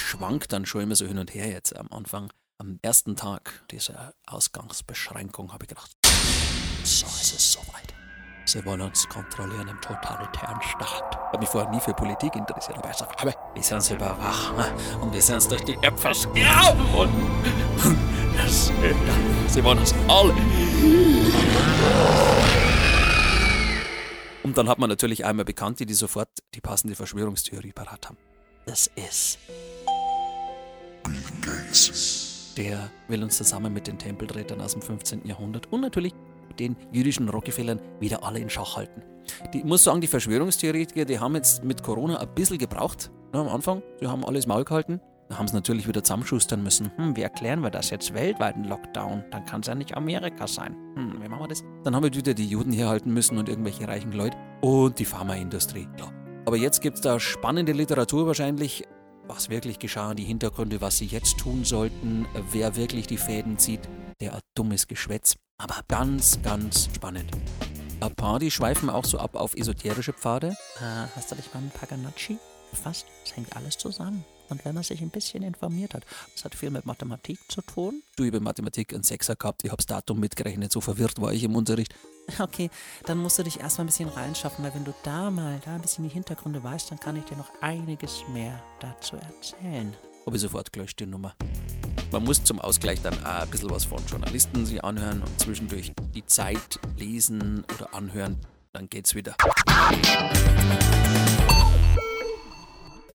schwankt dann schon immer so hin und her jetzt am Anfang. Am ersten Tag dieser Ausgangsbeschränkung habe ich gedacht, so ist es soweit. Sie wollen uns kontrollieren im totalitären Staat. Ich habe mich vorher nie für Politik interessiert, aber ich sage, aber wir sind uns überwachen und wir sind uns durch die Äpfel und das, sie wollen uns alle. Und dann hat man natürlich einmal Bekannte, die sofort die passende Verschwörungstheorie parat haben. Das ist. Der will uns zusammen mit den Tempelrätern aus dem 15. Jahrhundert und natürlich den jüdischen Rockefellern wieder alle in Schach halten. Die, ich muss sagen, die Verschwörungstheoretiker, die haben jetzt mit Corona ein bisschen gebraucht ne, am Anfang. Sie haben alles Maul gehalten. Da haben sie natürlich wieder zusammenschustern müssen. Hm, wie erklären wir das jetzt? Weltweiten Lockdown? Dann kann es ja nicht Amerika sein. Hm, wie machen wir das? Dann haben wir wieder die Juden herhalten müssen und irgendwelche reichen Leute. Und die Pharmaindustrie, klar. Aber jetzt gibt es da spannende Literatur wahrscheinlich, was wirklich geschah, die Hintergründe, was sie jetzt tun sollten, wer wirklich die Fäden zieht. Der dummes Geschwätz. Aber ganz, ganz spannend. Ein paar, die schweifen auch so ab auf esoterische Pfade. Äh, hast du dich mit Paganacci befasst? Es hängt alles zusammen. Und wenn man sich ein bisschen informiert hat, das hat viel mit Mathematik zu tun. Du, ich habe Mathematik einen Sechser gehabt, ich habe das Datum mitgerechnet, so verwirrt war ich im Unterricht. Okay, dann musst du dich erstmal ein bisschen reinschaffen, weil wenn du da mal da ein bisschen die Hintergründe weißt, dann kann ich dir noch einiges mehr dazu erzählen. Habe ich sofort gelöscht, die Nummer. Man muss zum Ausgleich dann auch ein bisschen was von Journalisten sich anhören und zwischendurch die Zeit lesen oder anhören. Dann geht's wieder.